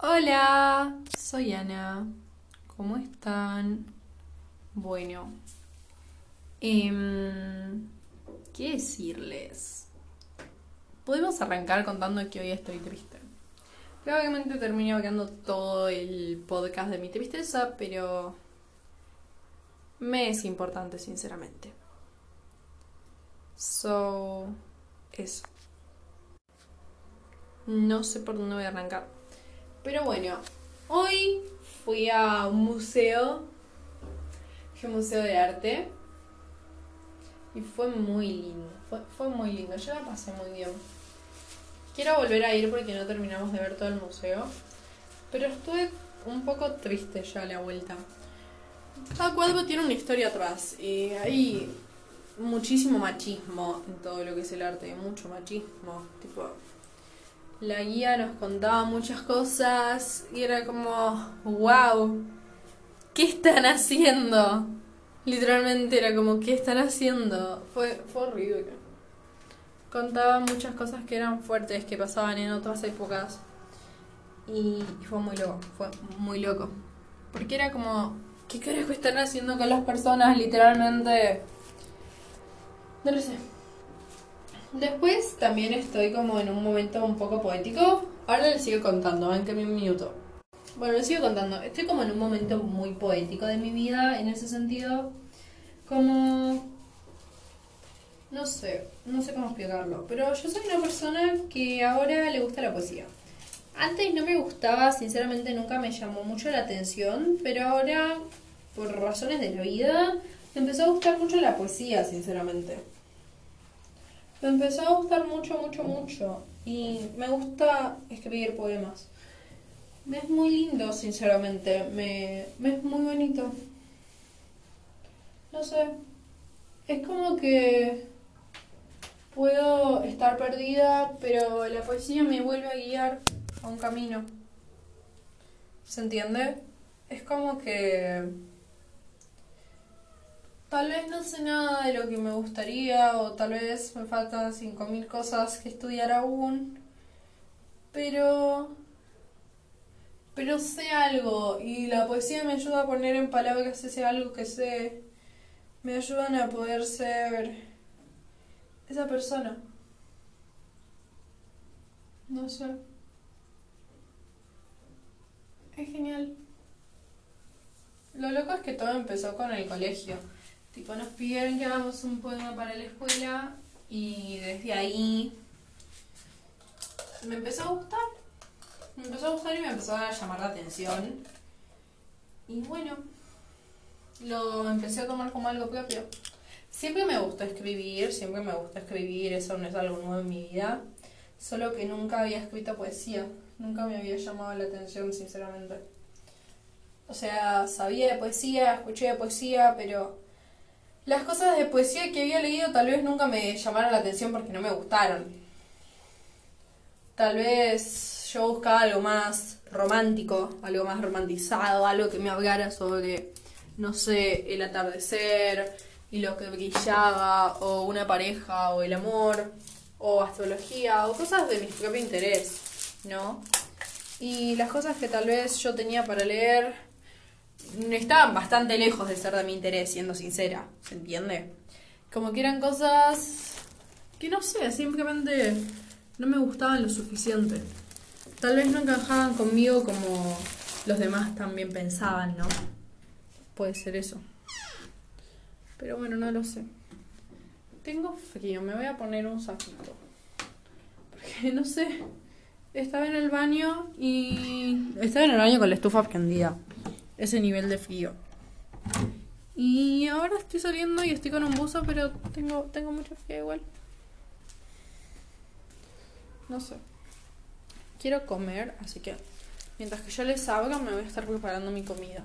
Hola, soy Ana. ¿Cómo están? Bueno, em, ¿qué decirles? Podemos arrancar contando que hoy estoy triste. Probablemente termine hablando todo el podcast de mi tristeza, pero me es importante, sinceramente. So, eso. No sé por dónde voy a arrancar. Pero bueno, hoy fui a un museo, un museo de arte y fue muy lindo, fue, fue muy lindo, yo la pasé muy bien. Quiero volver a ir porque no terminamos de ver todo el museo, pero estuve un poco triste ya a la vuelta. Cada cuadro tiene una historia atrás y hay muchísimo machismo en todo lo que es el arte, mucho machismo, tipo la guía nos contaba muchas cosas y era como, wow, ¿qué están haciendo? Literalmente era como, ¿qué están haciendo? Fue, fue horrible. Contaba muchas cosas que eran fuertes, que pasaban en otras épocas. Y, fue muy loco, fue muy loco. Porque era como, ¿qué carajo están haciendo con las personas? Literalmente... No lo sé. Después también estoy como en un momento un poco poético. Ahora les sigo contando, ven que un minuto. Bueno, les sigo contando. Estoy como en un momento muy poético de mi vida, en ese sentido. Como... No sé, no sé cómo explicarlo. Pero yo soy una persona que ahora le gusta la poesía. Antes no me gustaba, sinceramente nunca me llamó mucho la atención, pero ahora, por razones de la vida, me empezó a gustar mucho la poesía, sinceramente. Me empezó a gustar mucho, mucho, mucho. Y me gusta escribir poemas. Me es muy lindo, sinceramente. Me, me es muy bonito. No sé. Es como que puedo estar perdida, pero la poesía me vuelve a guiar a un camino. ¿Se entiende? Es como que Tal vez no sé nada de lo que me gustaría o tal vez me faltan 5.000 cosas que estudiar aún, pero pero sé algo y la poesía me ayuda a poner en palabras ese algo que sé. Me ayudan a poder ser esa persona. No sé. Es genial. Lo loco es que todo empezó con el colegio. Tipo, nos pidieron que hagamos un poema para la escuela y desde ahí me empezó a gustar. Me empezó a gustar y me empezó a llamar la atención. Y bueno, lo empecé a tomar como algo propio. Siempre me gusta escribir, siempre me gusta escribir, eso no es algo nuevo en mi vida. Solo que nunca había escrito poesía, nunca me había llamado la atención, sinceramente. O sea, sabía de poesía, escuché de poesía, pero las cosas de poesía que había leído tal vez nunca me llamaron la atención porque no me gustaron. Tal vez yo buscaba algo más romántico, algo más romantizado, algo que me hablara sobre, no sé, el atardecer y lo que brillaba, o una pareja, o el amor, o astrología, o cosas de mi propio interés, ¿no? Y las cosas que tal vez yo tenía para leer estaban bastante lejos de ser de mi interés, siendo sincera, ¿se entiende? Como que eran cosas que no sé, simplemente no me gustaban lo suficiente. Tal vez no encajaban conmigo como los demás también pensaban, ¿no? Puede ser eso. Pero bueno, no lo sé. Tengo frío, me voy a poner un saquito. Porque no sé. Estaba en el baño y. Estaba en el baño con la estufa prendida ese nivel de frío. Y ahora estoy saliendo y estoy con un buzo, pero tengo, tengo mucho frío igual. No sé. Quiero comer, así que mientras que yo les abra me voy a estar preparando mi comida.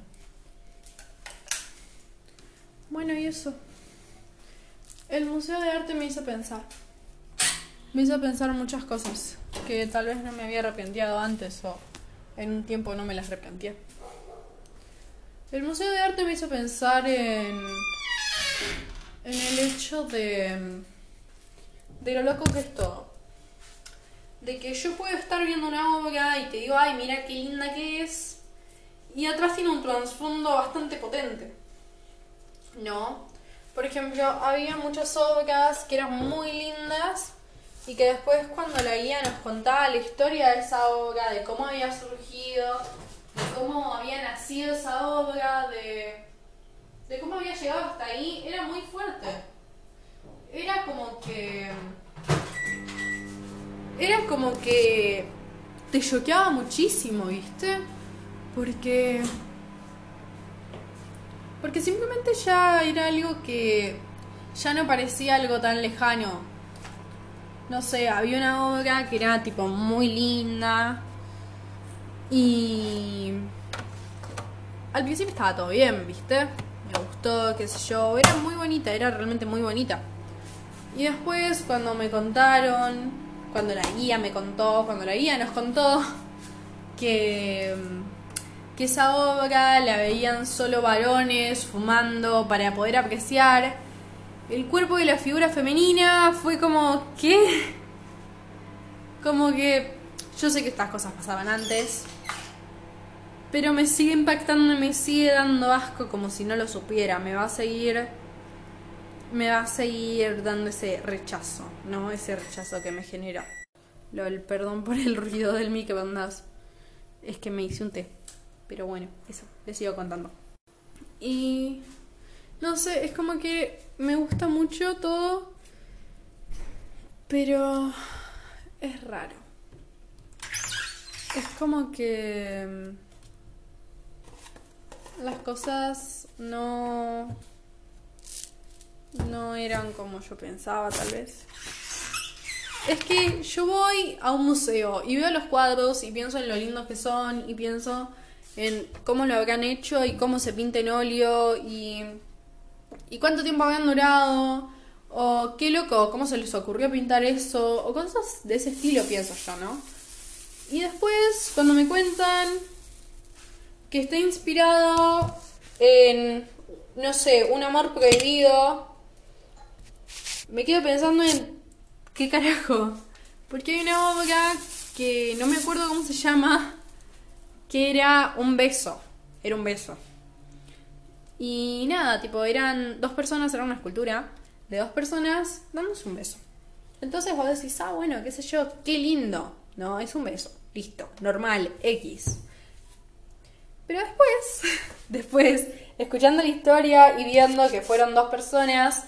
Bueno, y eso. El Museo de Arte me hizo pensar. Me hizo pensar muchas cosas que tal vez no me había arrepentido antes o en un tiempo no me las arrepentí. El Museo de Arte me hizo pensar en, en el hecho de, de lo loco que es todo. de que yo puedo estar viendo una obra y te digo, ay, mira qué linda que es, y atrás tiene un trasfondo bastante potente. ¿No? Por ejemplo, había muchas obras que eran muy lindas y que después cuando la guía nos contaba la historia de esa obra, de cómo había surgido, de cómo había nacido esa obra, de, de cómo había llegado hasta ahí, era muy fuerte. Era como que... Era como que te choqueaba muchísimo, ¿viste? Porque... Porque simplemente ya era algo que ya no parecía algo tan lejano. No sé, había una obra que era tipo muy linda. Y... Al principio estaba todo bien, ¿viste? Me gustó, qué sé yo. Era muy bonita, era realmente muy bonita. Y después cuando me contaron, cuando la guía me contó, cuando la guía nos contó que que esa obra la veían solo varones fumando para poder apreciar el cuerpo de la figura femenina fue como ¿qué? como que yo sé que estas cosas pasaban antes pero me sigue impactando y me sigue dando asco como si no lo supiera me va a seguir me va a seguir dando ese rechazo no ese rechazo que me genera el perdón por el ruido del microondas es que me hice un té pero bueno, eso, les sigo contando. Y no sé, es como que me gusta mucho todo, pero es raro. Es como que mm, las cosas no no eran como yo pensaba tal vez. Es que yo voy a un museo y veo los cuadros y pienso en lo lindos que son y pienso en cómo lo habrán hecho y cómo se pinta en óleo y, y cuánto tiempo habían durado o qué loco, cómo se les ocurrió pintar eso o cosas de ese estilo pienso yo, ¿no? Y después cuando me cuentan que está inspirado en, no sé, un amor prohibido, me quedo pensando en qué carajo, porque hay una obra que no me acuerdo cómo se llama, que era un beso. Era un beso. Y nada, tipo, eran dos personas, era una escultura de dos personas dándose un beso. Entonces vos decís, ah, bueno, qué sé yo, qué lindo. No, es un beso. Listo, normal, X. Pero después, después, escuchando la historia y viendo que fueron dos personas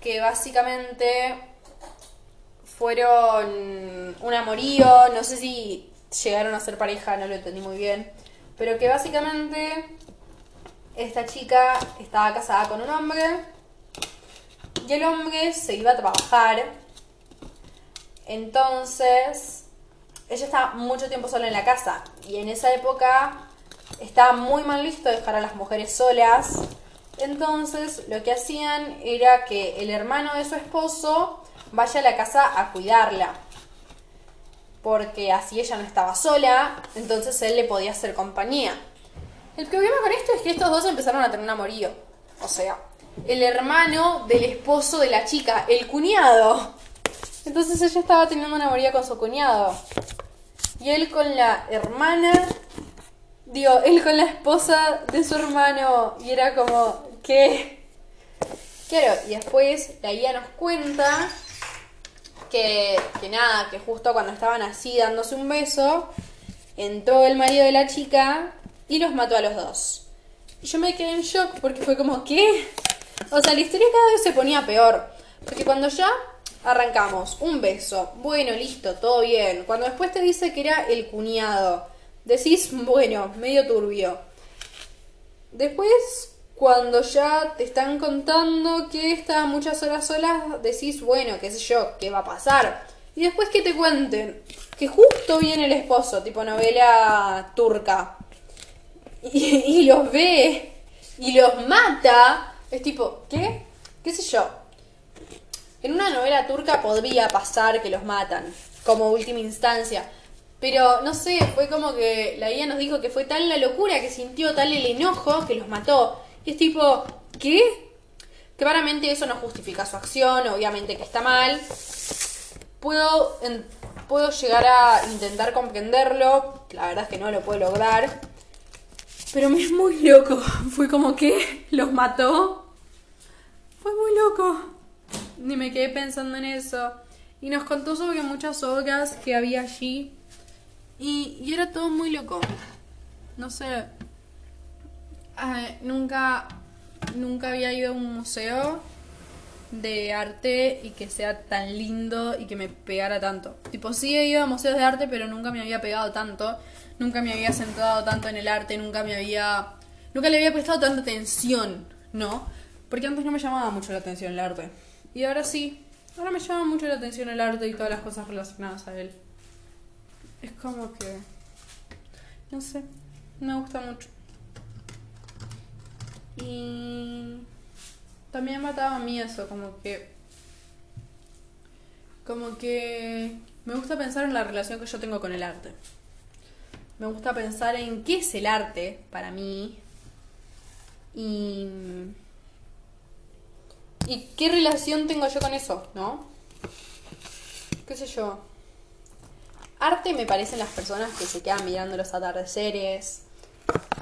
que básicamente fueron un amorío, no sé si llegaron a ser pareja, no lo entendí muy bien. Pero que básicamente esta chica estaba casada con un hombre y el hombre se iba a trabajar. Entonces, ella estaba mucho tiempo sola en la casa y en esa época estaba muy mal visto dejar a las mujeres solas. Entonces, lo que hacían era que el hermano de su esposo vaya a la casa a cuidarla porque así ella no estaba sola, entonces él le podía hacer compañía. El problema con esto es que estos dos empezaron a tener un amorío. O sea, el hermano del esposo de la chica, el cuñado. Entonces ella estaba teniendo una amorío con su cuñado. Y él con la hermana, digo, él con la esposa de su hermano. Y era como, ¿qué? Claro, y después la guía nos cuenta que, nada, que justo cuando estaban así dándose un beso, entró el marido de la chica y los mató a los dos. Y yo me quedé en shock porque fue como, ¿qué? O sea, la historia cada vez se ponía peor. Porque cuando ya arrancamos, un beso, bueno, listo, todo bien. Cuando después te dice que era el cuñado, decís, bueno, medio turbio. Después cuando ya te están contando que está muchas horas solas, decís, bueno, qué sé yo, qué va a pasar. Y después que te cuenten que justo viene el esposo, tipo novela turca, y, los ve y los mata, es tipo, ¿qué? ¿Qué sé yo? En una novela turca podría pasar que los matan, como última instancia. Pero no sé, fue como que la guía nos dijo que fue tal la locura que sintió tal el enojo que los mató. Y es tipo, ¿qué? Claramente eso no justifica su acción, obviamente que está mal. Puedo puedo llegar a intentar comprenderlo. La verdad es que no lo puedo lograr. Pero me es muy loco. Fue como que los mató. Fue muy loco. Ni me quedé pensando en eso. Y nos contó sobre muchas obras que había allí. Y, y era todo muy loco. No sé. Ay, nunca, nunca había ido a un museo de arte y que sea tan lindo y que me pegara tanto. Tipo, sí he ido a museos de arte, pero nunca me había pegado tanto. Nunca me había centrado tanto en el arte, nunca me había. Nunca le había prestado tanta atención, ¿no? Porque antes no me llamaba mucho la atención el arte. Y ahora sí. Ahora me llama mucho la atención el arte y todas las cosas relacionadas a él. Es como que. No sé. Me gusta mucho. Y también mataba a mí eso, como que. Como que. Me gusta pensar en la relación que yo tengo con el arte. Me gusta pensar en qué es el arte para mí. Y. ¿Y qué relación tengo yo con eso, no? ¿Qué sé yo? Arte me parecen las personas que se quedan mirando los atardeceres,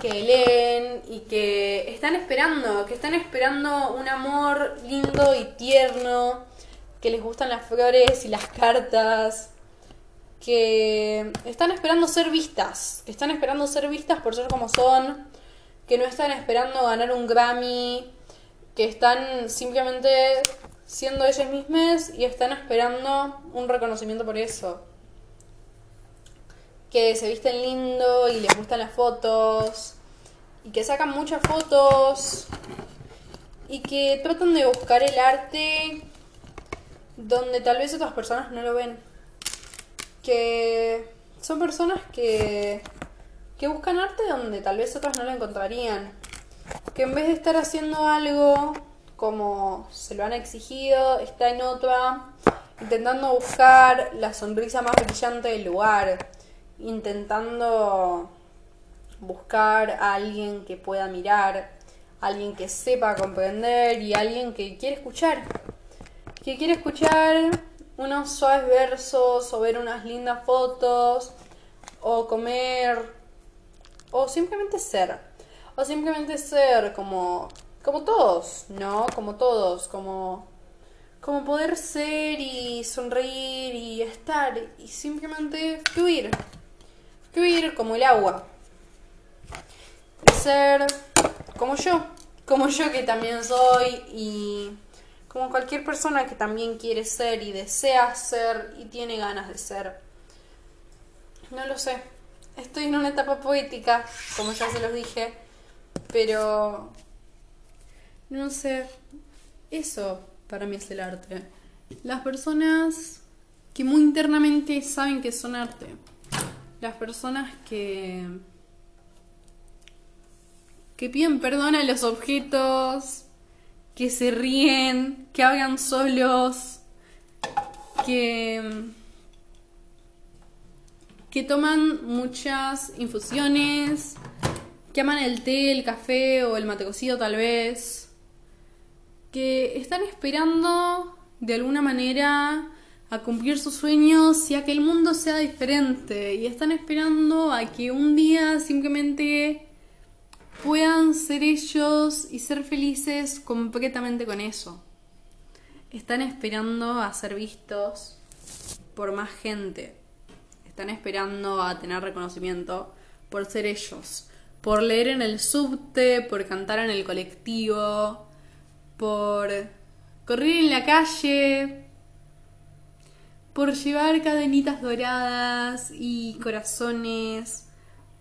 que leen y que están esperando, que están esperando un amor lindo y tierno, que les gustan las flores y las cartas, que están esperando ser vistas, que están esperando ser vistas por ser como son, que no están esperando ganar un Grammy, que están simplemente siendo ellos mismos y están esperando un reconocimiento por eso que se visten lindo y les gustan las fotos y que sacan muchas fotos y que tratan de buscar el arte donde tal vez otras personas no lo ven. Que son personas que, que buscan arte donde tal vez otras no lo encontrarían. Que en vez de estar haciendo algo como se lo han exigido, está en otra, intentando buscar la sonrisa más brillante del lugar intentando buscar a alguien que pueda mirar, alguien que sepa comprender y alguien que quiere escuchar. Que quiere escuchar unos suaves versos o ver unas lindas fotos o comer o simplemente ser. O simplemente ser como como todos, ¿no? Como todos, como como poder ser y sonreír y estar y simplemente fluir fluir como el agua. Ser como yo, como yo que también soy y como cualquier persona que también quiere ser y desea ser y tiene ganas de ser. No lo sé. Estoy en una etapa poética, como ya se los dije, pero no sé. Eso para mí es el arte. Las personas que muy internamente saben que son arte las personas que que piden perdón a los objetos, que se ríen, que hablan solos, que que toman muchas infusiones, que aman el té, el café o el mate cocido tal vez, que están esperando de alguna manera a cumplir sus sueños y a que el mundo sea diferente. Y están esperando a que un día simplemente puedan ser ellos y ser felices completamente con eso. Están esperando a ser vistos por más gente. Están esperando a tener reconocimiento por ser ellos. Por leer en el subte, por cantar en el colectivo, por correr en la calle, por llevar cadenitas doradas y corazones,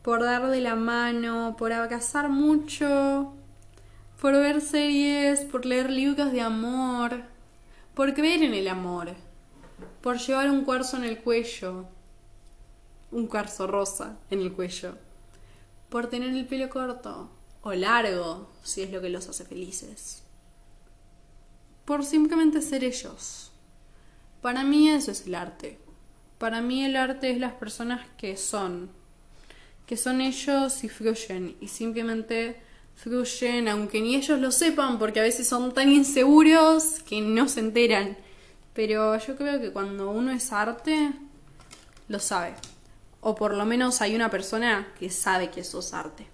por dar de la mano, por abrazar mucho, por ver series, por leer libros de amor, por creer en el amor, por llevar un cuarzo en el cuello, un cuarzo rosa en el cuello, por tener el pelo corto o largo, si es lo que los hace felices, por simplemente ser ellos para mí eso es el arte. Para mí el arte es las personas que son, que son ellos y fluyen, y simplemente fluyen, aunque ni ellos lo sepan, porque a veces son tan inseguros que no se enteran. Pero yo creo que cuando uno es arte, lo sabe. O por lo menos hay una persona que sabe que sos arte.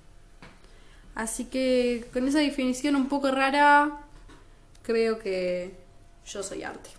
Así que con esa definición un poco rara, creo que yo soy arte.